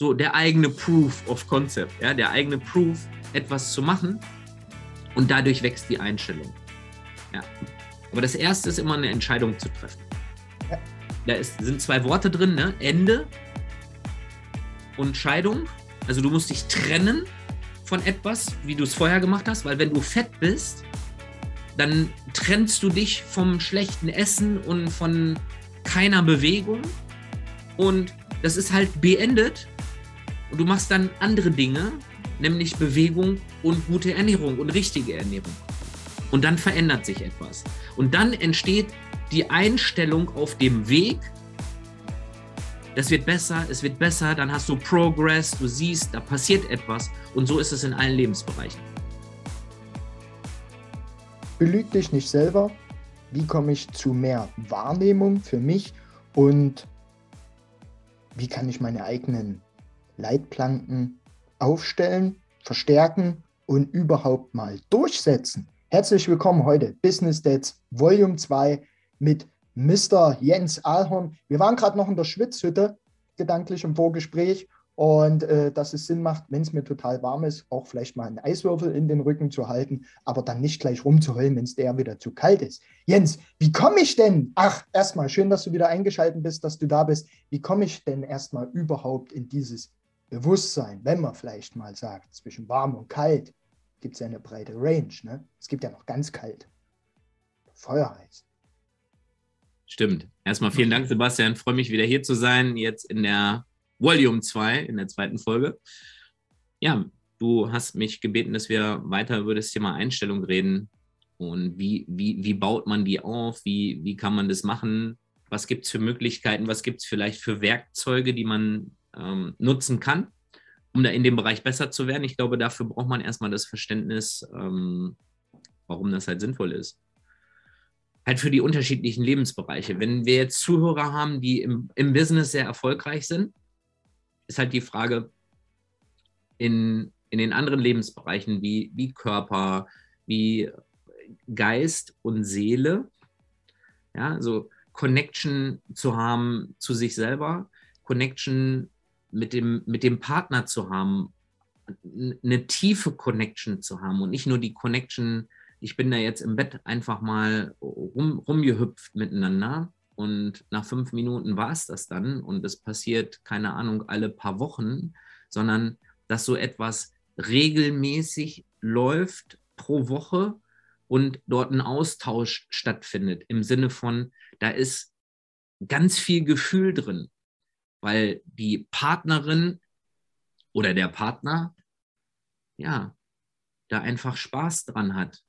so der eigene Proof of Concept, ja, der eigene Proof, etwas zu machen und dadurch wächst die Einstellung. Ja. Aber das erste ist immer eine Entscheidung zu treffen. Ja. Da ist, sind zwei Worte drin, ne? Ende und Scheidung. Also du musst dich trennen von etwas, wie du es vorher gemacht hast, weil wenn du fett bist, dann trennst du dich vom schlechten Essen und von keiner Bewegung und das ist halt beendet und du machst dann andere Dinge, nämlich Bewegung und gute Ernährung und richtige Ernährung. Und dann verändert sich etwas. Und dann entsteht die Einstellung auf dem Weg. Das wird besser, es wird besser, dann hast du Progress, du siehst, da passiert etwas. Und so ist es in allen Lebensbereichen. Belüg dich nicht selber. Wie komme ich zu mehr Wahrnehmung für mich und wie kann ich meine eigenen Leitplanken aufstellen, verstärken und überhaupt mal durchsetzen. Herzlich willkommen heute Business Dads Volume 2 mit Mr. Jens Ahlhorn. Wir waren gerade noch in der Schwitzhütte, gedanklich im Vorgespräch. Und äh, dass es Sinn macht, wenn es mir total warm ist, auch vielleicht mal einen Eiswürfel in den Rücken zu halten, aber dann nicht gleich rumzuheulen, wenn es der wieder zu kalt ist. Jens, wie komme ich denn? Ach, erstmal schön, dass du wieder eingeschaltet bist, dass du da bist. Wie komme ich denn erstmal überhaupt in dieses Bewusstsein, wenn man vielleicht mal sagt, zwischen warm und kalt gibt es ja eine breite Range. Ne? Es gibt ja noch ganz kalt. Feuerheiß. Stimmt. Erstmal vielen Dank, Sebastian. Freue mich wieder hier zu sein, jetzt in der Volume 2, in der zweiten Folge. Ja, du hast mich gebeten, dass wir weiter über das Thema Einstellung reden. Und wie, wie, wie baut man die auf? Wie, wie kann man das machen? Was gibt es für Möglichkeiten? Was gibt es vielleicht für Werkzeuge, die man ähm, nutzen kann, um da in dem Bereich besser zu werden. Ich glaube, dafür braucht man erstmal das Verständnis, ähm, warum das halt sinnvoll ist. Halt für die unterschiedlichen Lebensbereiche. Wenn wir jetzt Zuhörer haben, die im, im Business sehr erfolgreich sind, ist halt die Frage, in, in den anderen Lebensbereichen wie, wie Körper, wie Geist und Seele, ja, so Connection zu haben zu sich selber, Connection mit dem, mit dem Partner zu haben, eine tiefe Connection zu haben und nicht nur die Connection, ich bin da jetzt im Bett einfach mal rum, rumgehüpft miteinander und nach fünf Minuten war es das dann und es passiert, keine Ahnung, alle paar Wochen, sondern dass so etwas regelmäßig läuft pro Woche und dort ein Austausch stattfindet im Sinne von, da ist ganz viel Gefühl drin weil die Partnerin oder der Partner, ja, da einfach Spaß dran hat,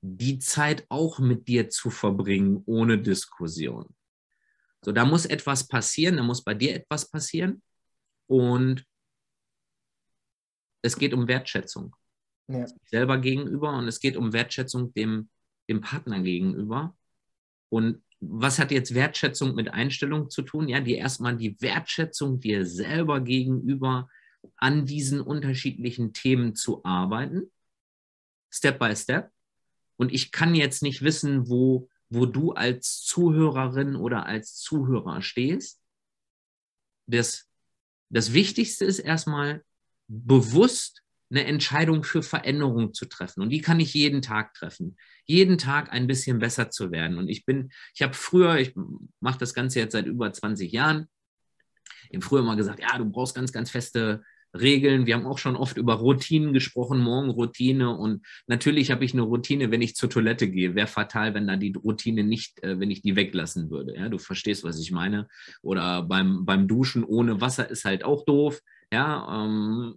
die Zeit auch mit dir zu verbringen, ohne Diskussion. So, da muss etwas passieren, da muss bei dir etwas passieren und es geht um Wertschätzung. Ja. Selber gegenüber und es geht um Wertschätzung dem, dem Partner gegenüber. Und was hat jetzt Wertschätzung mit Einstellung zu tun? Ja, die erstmal die Wertschätzung dir selber gegenüber an diesen unterschiedlichen Themen zu arbeiten, Step by Step. Und ich kann jetzt nicht wissen, wo, wo du als Zuhörerin oder als Zuhörer stehst. Das, das Wichtigste ist erstmal bewusst eine Entscheidung für Veränderung zu treffen. Und die kann ich jeden Tag treffen. Jeden Tag ein bisschen besser zu werden. Und ich bin, ich habe früher, ich mache das Ganze jetzt seit über 20 Jahren, ich früher immer gesagt, ja, du brauchst ganz, ganz feste Regeln. Wir haben auch schon oft über Routinen gesprochen, Morgenroutine. Und natürlich habe ich eine Routine, wenn ich zur Toilette gehe. Wäre fatal, wenn da die Routine nicht, äh, wenn ich die weglassen würde. Ja, du verstehst, was ich meine. Oder beim, beim Duschen ohne Wasser ist halt auch doof. Ja, ähm,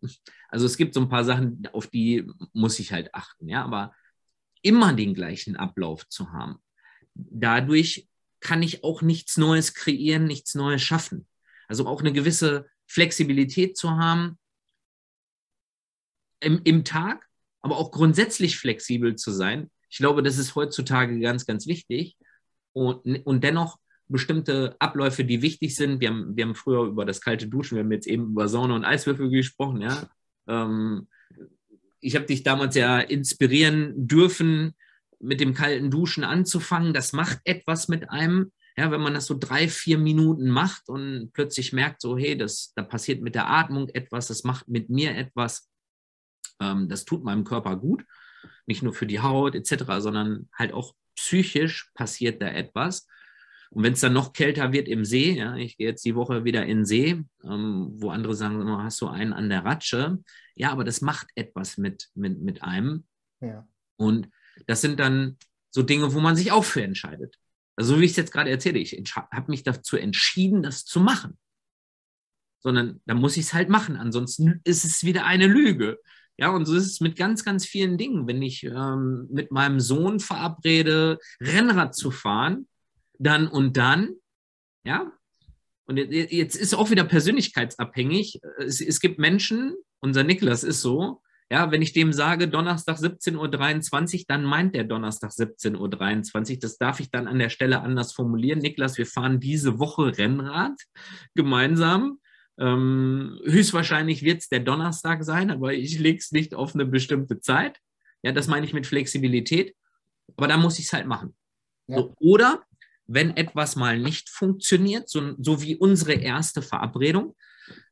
also es gibt so ein paar Sachen, auf die muss ich halt achten. Ja, aber immer den gleichen Ablauf zu haben, dadurch kann ich auch nichts Neues kreieren, nichts Neues schaffen. Also auch eine gewisse Flexibilität zu haben im, im Tag, aber auch grundsätzlich flexibel zu sein. Ich glaube, das ist heutzutage ganz, ganz wichtig. Und, und dennoch bestimmte Abläufe, die wichtig sind. Wir haben, wir haben früher über das kalte Duschen, wir haben jetzt eben über Sauna und Eiswürfel gesprochen, ja. Ähm, ich habe dich damals ja inspirieren dürfen, mit dem kalten Duschen anzufangen. Das macht etwas mit einem. Ja, wenn man das so drei, vier Minuten macht und plötzlich merkt, so, hey, das, da passiert mit der Atmung etwas, das macht mit mir etwas, ähm, das tut meinem Körper gut, nicht nur für die Haut etc., sondern halt auch psychisch passiert da etwas. Und wenn es dann noch kälter wird im See, ja, ich gehe jetzt die Woche wieder in den See, ähm, wo andere sagen, oh, hast du einen an der Ratsche. Ja, aber das macht etwas mit, mit, mit einem. Ja. Und das sind dann so Dinge, wo man sich auch für entscheidet. Also so wie ich es jetzt gerade erzähle, ich habe mich dazu entschieden, das zu machen. Sondern da muss ich es halt machen. Ansonsten ist es wieder eine Lüge. Ja, und so ist es mit ganz, ganz vielen Dingen. Wenn ich ähm, mit meinem Sohn verabrede, Rennrad zu fahren, dann und dann, ja, und jetzt ist auch wieder persönlichkeitsabhängig. Es, es gibt Menschen, unser Niklas ist so, ja, wenn ich dem sage, Donnerstag 17.23 Uhr, dann meint der Donnerstag 17.23 Uhr. Das darf ich dann an der Stelle anders formulieren. Niklas, wir fahren diese Woche Rennrad gemeinsam. Ähm, höchstwahrscheinlich wird es der Donnerstag sein, aber ich lege es nicht auf eine bestimmte Zeit. Ja, das meine ich mit Flexibilität. Aber da muss ich es halt machen. Ja. So, oder wenn etwas mal nicht funktioniert, so, so wie unsere erste Verabredung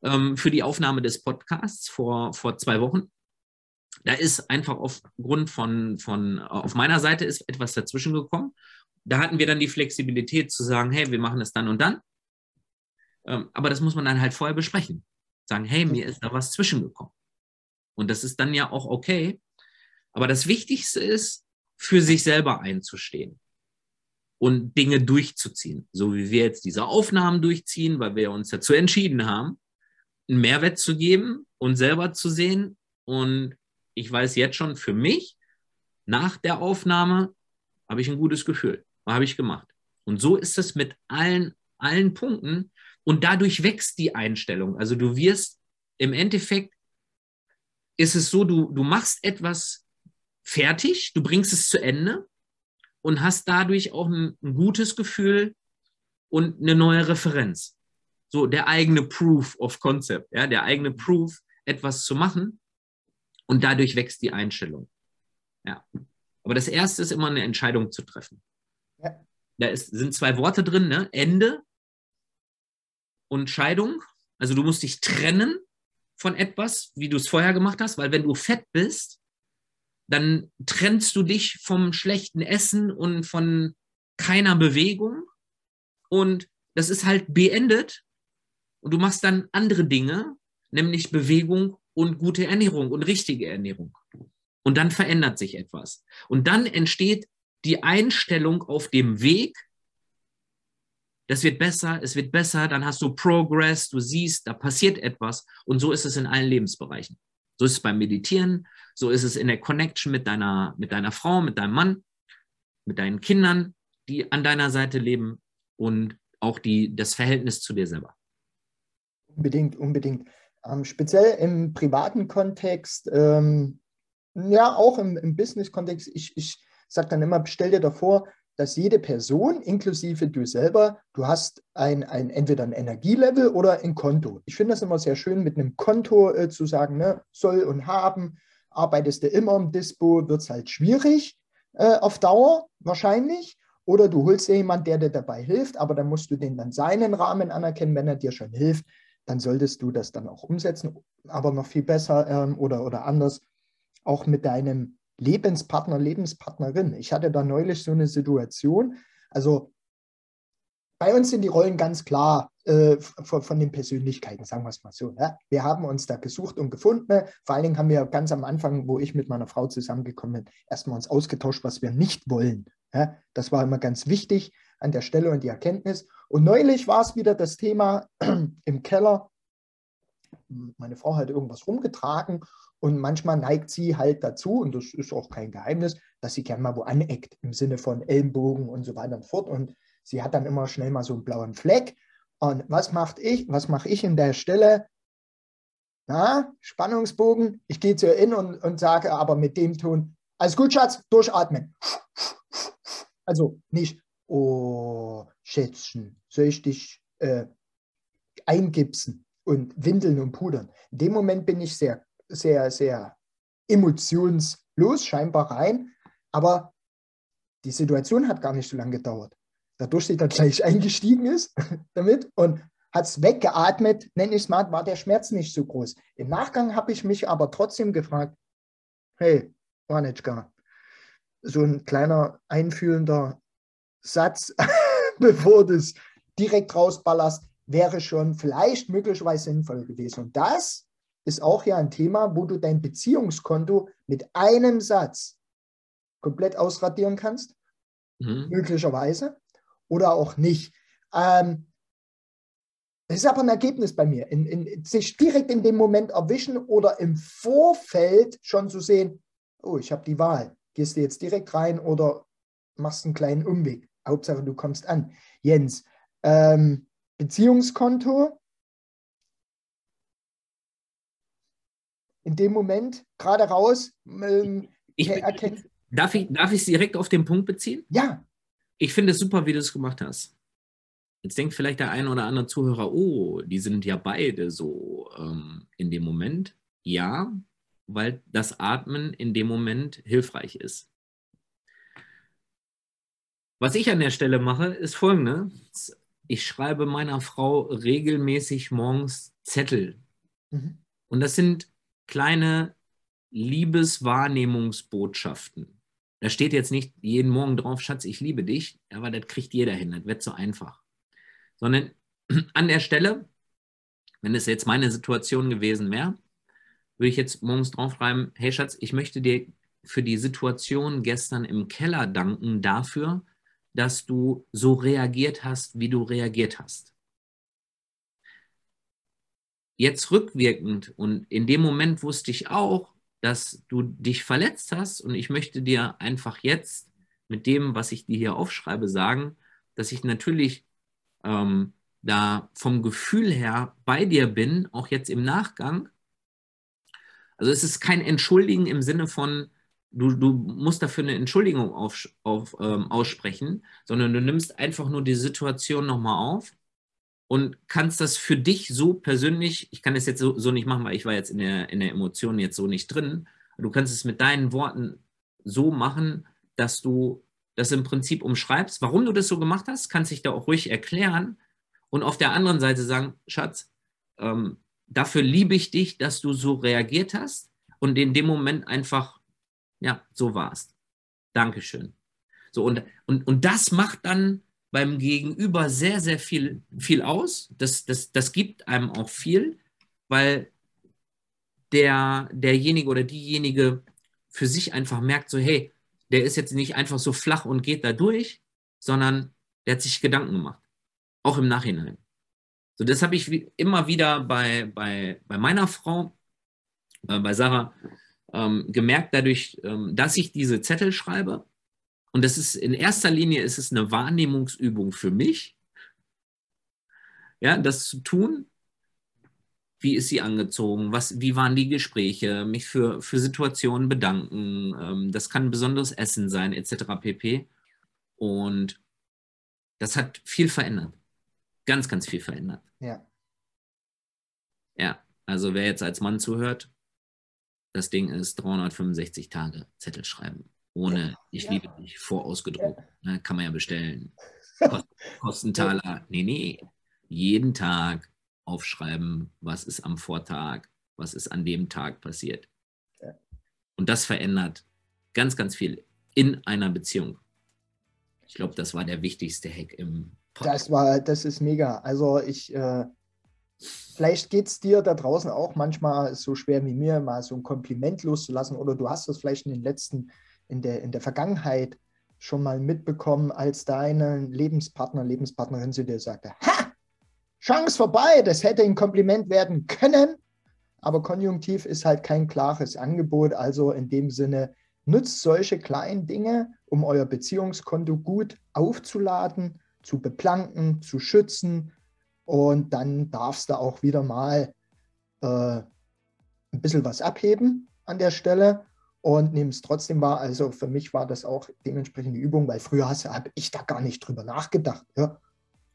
ähm, für die Aufnahme des Podcasts vor, vor zwei Wochen, da ist einfach aufgrund von, von, auf meiner Seite ist etwas dazwischen gekommen. Da hatten wir dann die Flexibilität zu sagen, hey, wir machen es dann und dann. Ähm, aber das muss man dann halt vorher besprechen. Sagen, hey, mir ist da was zwischengekommen. Und das ist dann ja auch okay. Aber das Wichtigste ist, für sich selber einzustehen und Dinge durchzuziehen. So wie wir jetzt diese Aufnahmen durchziehen, weil wir uns dazu entschieden haben, einen Mehrwert zu geben und selber zu sehen und ich weiß jetzt schon für mich, nach der Aufnahme habe ich ein gutes Gefühl. Habe ich gemacht. Und so ist es mit allen, allen Punkten. Und dadurch wächst die Einstellung. Also du wirst im Endeffekt, ist es so, du, du machst etwas fertig, du bringst es zu Ende und hast dadurch auch ein, ein gutes Gefühl und eine neue Referenz. So der eigene Proof of Concept, ja, der eigene Proof, etwas zu machen. Und dadurch wächst die Einstellung. Ja. Aber das erste ist immer eine Entscheidung zu treffen. Ja. Da ist, sind zwei Worte drin, ne? Ende und Scheidung. Also du musst dich trennen von etwas, wie du es vorher gemacht hast, weil wenn du fett bist, dann trennst du dich vom schlechten Essen und von keiner Bewegung und das ist halt beendet und du machst dann andere Dinge, nämlich Bewegung und gute Ernährung und richtige Ernährung. Und dann verändert sich etwas. Und dann entsteht die Einstellung auf dem Weg, das wird besser, es wird besser, dann hast du Progress, du siehst, da passiert etwas. Und so ist es in allen Lebensbereichen. So ist es beim Meditieren, so ist es in der Connection mit deiner, mit deiner Frau, mit deinem Mann, mit deinen Kindern, die an deiner Seite leben und auch die, das Verhältnis zu dir selber. Unbedingt, unbedingt. Ähm, speziell im privaten Kontext, ähm, ja, auch im, im Business-Kontext, ich, ich sage dann immer, stell dir davor, dass jede Person, inklusive du selber, du hast ein, ein entweder ein Energielevel oder ein Konto. Ich finde das immer sehr schön, mit einem Konto äh, zu sagen, ne, soll und haben. Arbeitest du immer im Dispo, wird es halt schwierig äh, auf Dauer wahrscheinlich. Oder du holst dir jemanden, der dir dabei hilft, aber dann musst du den dann seinen Rahmen anerkennen, wenn er dir schon hilft dann solltest du das dann auch umsetzen, aber noch viel besser ähm, oder, oder anders auch mit deinem Lebenspartner, Lebenspartnerin. Ich hatte da neulich so eine Situation, also bei uns sind die Rollen ganz klar äh, von, von, den Persönlichkeiten, sagen wir es mal so. Ne? Wir haben uns da gesucht und gefunden. Ne? Vor allen Dingen haben wir ganz am Anfang, wo ich mit meiner Frau zusammengekommen bin, erstmal uns ausgetauscht, was wir nicht wollen. Ne? Das war immer ganz wichtig an der Stelle und die Erkenntnis. Und neulich war es wieder das Thema im Keller. Meine Frau hat irgendwas rumgetragen und manchmal neigt sie halt dazu, und das ist auch kein Geheimnis, dass sie gerne mal wo aneckt, im Sinne von Ellenbogen und so weiter und fort. Und sie hat dann immer schnell mal so einen blauen Fleck. Und was macht ich? Was mache ich in der Stelle? Na, Spannungsbogen. Ich gehe zu ihr in und, und sage aber mit dem Ton, alles gut, Schatz, durchatmen. Also nicht, oh, Schätzchen, soll ich dich äh, eingipsen und windeln und pudern? In dem Moment bin ich sehr, sehr, sehr emotionslos scheinbar rein, aber die Situation hat gar nicht so lange gedauert. dadurch sie dann gleich eingestiegen ist damit und hat es weggeatmet, nenne ich es mal, war der Schmerz nicht so groß. Im Nachgang habe ich mich aber trotzdem gefragt, hey, Wanitschka, so ein kleiner einfühlender Satz, bevor du es direkt rausballerst, wäre schon vielleicht möglicherweise sinnvoll gewesen. Und das ist auch ja ein Thema, wo du dein Beziehungskonto mit einem Satz komplett ausradieren kannst, mhm. möglicherweise, oder auch nicht. Ähm, das ist aber ein Ergebnis bei mir, in, in, sich direkt in dem Moment erwischen oder im Vorfeld schon zu sehen, oh, ich habe die Wahl, gehst du jetzt direkt rein oder machst einen kleinen Umweg. Hauptsache, du kommst an. Jens, ähm, Beziehungskonto, in dem Moment gerade raus ähm, ich, erkennt. Darf ich, darf es direkt auf den Punkt beziehen? Ja. Ich finde es super, wie du es gemacht hast. Jetzt denkt vielleicht der ein oder andere Zuhörer, oh, die sind ja beide so ähm, in dem Moment. Ja, weil das Atmen in dem Moment hilfreich ist. Was ich an der Stelle mache, ist folgendes. Ich schreibe meiner Frau regelmäßig morgens Zettel. Mhm. Und das sind kleine Liebeswahrnehmungsbotschaften. Da steht jetzt nicht jeden Morgen drauf, Schatz, ich liebe dich, aber das kriegt jeder hin, das wird so einfach. Sondern an der Stelle, wenn es jetzt meine Situation gewesen wäre, würde ich jetzt morgens draufschreiben, hey Schatz, ich möchte dir für die Situation gestern im Keller danken dafür, dass du so reagiert hast, wie du reagiert hast jetzt rückwirkend und in dem Moment wusste ich auch, dass du dich verletzt hast und ich möchte dir einfach jetzt mit dem, was ich dir hier aufschreibe, sagen, dass ich natürlich ähm, da vom Gefühl her bei dir bin, auch jetzt im Nachgang. Also es ist kein Entschuldigen im Sinne von, du, du musst dafür eine Entschuldigung auf, auf, ähm, aussprechen, sondern du nimmst einfach nur die Situation nochmal auf und kannst das für dich so persönlich, ich kann das jetzt so, so nicht machen, weil ich war jetzt in der, in der Emotion jetzt so nicht drin, du kannst es mit deinen Worten so machen, dass du das im Prinzip umschreibst, warum du das so gemacht hast, kannst dich da auch ruhig erklären und auf der anderen Seite sagen, Schatz, ähm, dafür liebe ich dich, dass du so reagiert hast und in dem Moment einfach, ja, so warst. Dankeschön. So, und, und, und das macht dann beim Gegenüber sehr, sehr viel, viel aus. Das, das, das gibt einem auch viel, weil der, derjenige oder diejenige für sich einfach merkt, so, hey, der ist jetzt nicht einfach so flach und geht da durch, sondern der hat sich Gedanken gemacht. Auch im Nachhinein. So, das habe ich immer wieder bei, bei, bei meiner Frau, äh, bei Sarah, ähm, gemerkt, dadurch, ähm, dass ich diese Zettel schreibe, und das ist in erster Linie ist es eine Wahrnehmungsübung für mich, ja, das zu tun. Wie ist sie angezogen? Was, wie waren die Gespräche? Mich für, für Situationen bedanken. Ähm, das kann ein besonderes Essen sein, etc. pp. Und das hat viel verändert. Ganz, ganz viel verändert. Ja. Ja, also wer jetzt als Mann zuhört, das Ding ist 365 Tage Zettel schreiben ohne Ich ja. liebe dich vorausgedruckt. Ja. Ne, kann man ja bestellen. Kost, Kostentaler. Nee, nee. Jeden Tag aufschreiben, was ist am Vortag, was ist an dem Tag passiert. Ja. Und das verändert ganz, ganz viel in einer Beziehung. Ich glaube, das war der wichtigste Hack im Podcast. Das war, das ist mega. Also ich, äh, vielleicht geht es dir da draußen auch manchmal so schwer wie mir, mal so ein Kompliment loszulassen oder du hast das vielleicht in den letzten in der, in der Vergangenheit schon mal mitbekommen, als deine Lebenspartner, Lebenspartnerin zu dir sagte, ha, Chance vorbei, das hätte ein Kompliment werden können, aber Konjunktiv ist halt kein klares Angebot, also in dem Sinne, nutzt solche kleinen Dinge, um euer Beziehungskonto gut aufzuladen, zu beplanken, zu schützen. Und dann darfst du auch wieder mal äh, ein bisschen was abheben an der Stelle und nehme es trotzdem wahr. Also für mich war das auch dementsprechend die Übung, weil früher habe ich da gar nicht drüber nachgedacht. Ja.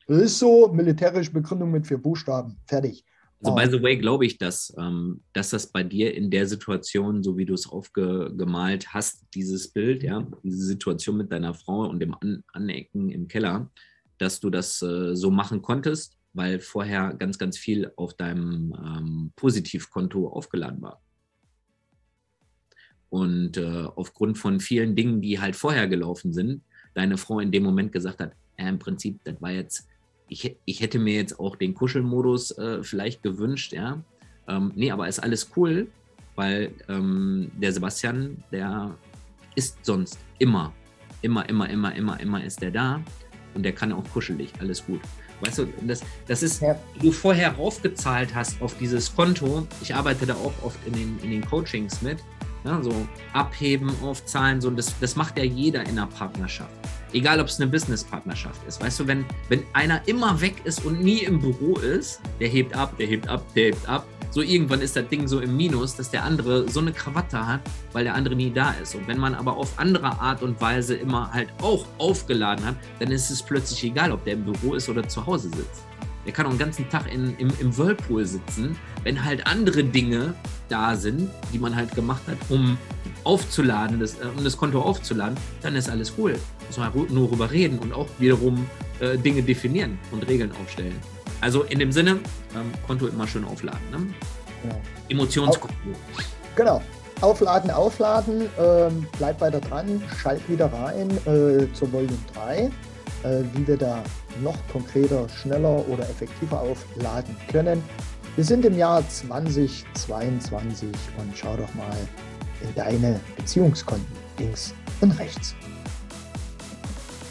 Das ist so, militärische Begründung mit vier Buchstaben, fertig. Also, by the way, glaube ich, dass, ähm, dass das bei dir in der Situation, so wie du es aufgemalt hast, dieses Bild, ja, diese Situation mit deiner Frau und dem An Anecken im Keller, dass du das äh, so machen konntest, weil vorher ganz, ganz viel auf deinem ähm, Positivkonto aufgeladen war. Und äh, aufgrund von vielen Dingen, die halt vorher gelaufen sind, deine Frau in dem Moment gesagt hat, äh, im Prinzip, das war jetzt, ich, ich hätte mir jetzt auch den Kuschelmodus äh, vielleicht gewünscht, ja. Ähm, nee, aber ist alles cool, weil ähm, der Sebastian, der ist sonst immer, immer, immer, immer, immer, immer ist der da und der kann auch kuschelig, alles gut. Weißt du, das, das ist, ja. du vorher raufgezahlt hast auf dieses Konto. Ich arbeite da auch oft in den, in den Coachings mit. Ja, so abheben, aufzahlen, so, das, das macht ja jeder in einer Partnerschaft. Egal, ob es eine Business-Partnerschaft ist. Weißt du, wenn, wenn einer immer weg ist und nie im Büro ist, der hebt ab, der hebt ab, der hebt ab, so irgendwann ist das Ding so im Minus, dass der andere so eine Krawatte hat, weil der andere nie da ist. Und wenn man aber auf andere Art und Weise immer halt auch aufgeladen hat, dann ist es plötzlich egal, ob der im Büro ist oder zu Hause sitzt. Der kann auch den ganzen Tag in, im, im Whirlpool sitzen, wenn halt andere Dinge da sind, die man halt gemacht hat, um aufzuladen, das, äh, um das Konto aufzuladen, dann ist alles cool. Muss man halt nur darüber reden und auch wiederum äh, Dinge definieren und Regeln aufstellen. Also in dem Sinne, ähm, Konto immer schön aufladen. Ne? Ja. Emotionskonto. Genau. Aufladen, aufladen, ähm, bleibt weiter dran, schalt wieder rein äh, zur Volume 3, äh, wie wir da noch konkreter, schneller oder effektiver aufladen können. Wir sind im Jahr 2022 und schau doch mal in deine Beziehungskonten links und rechts.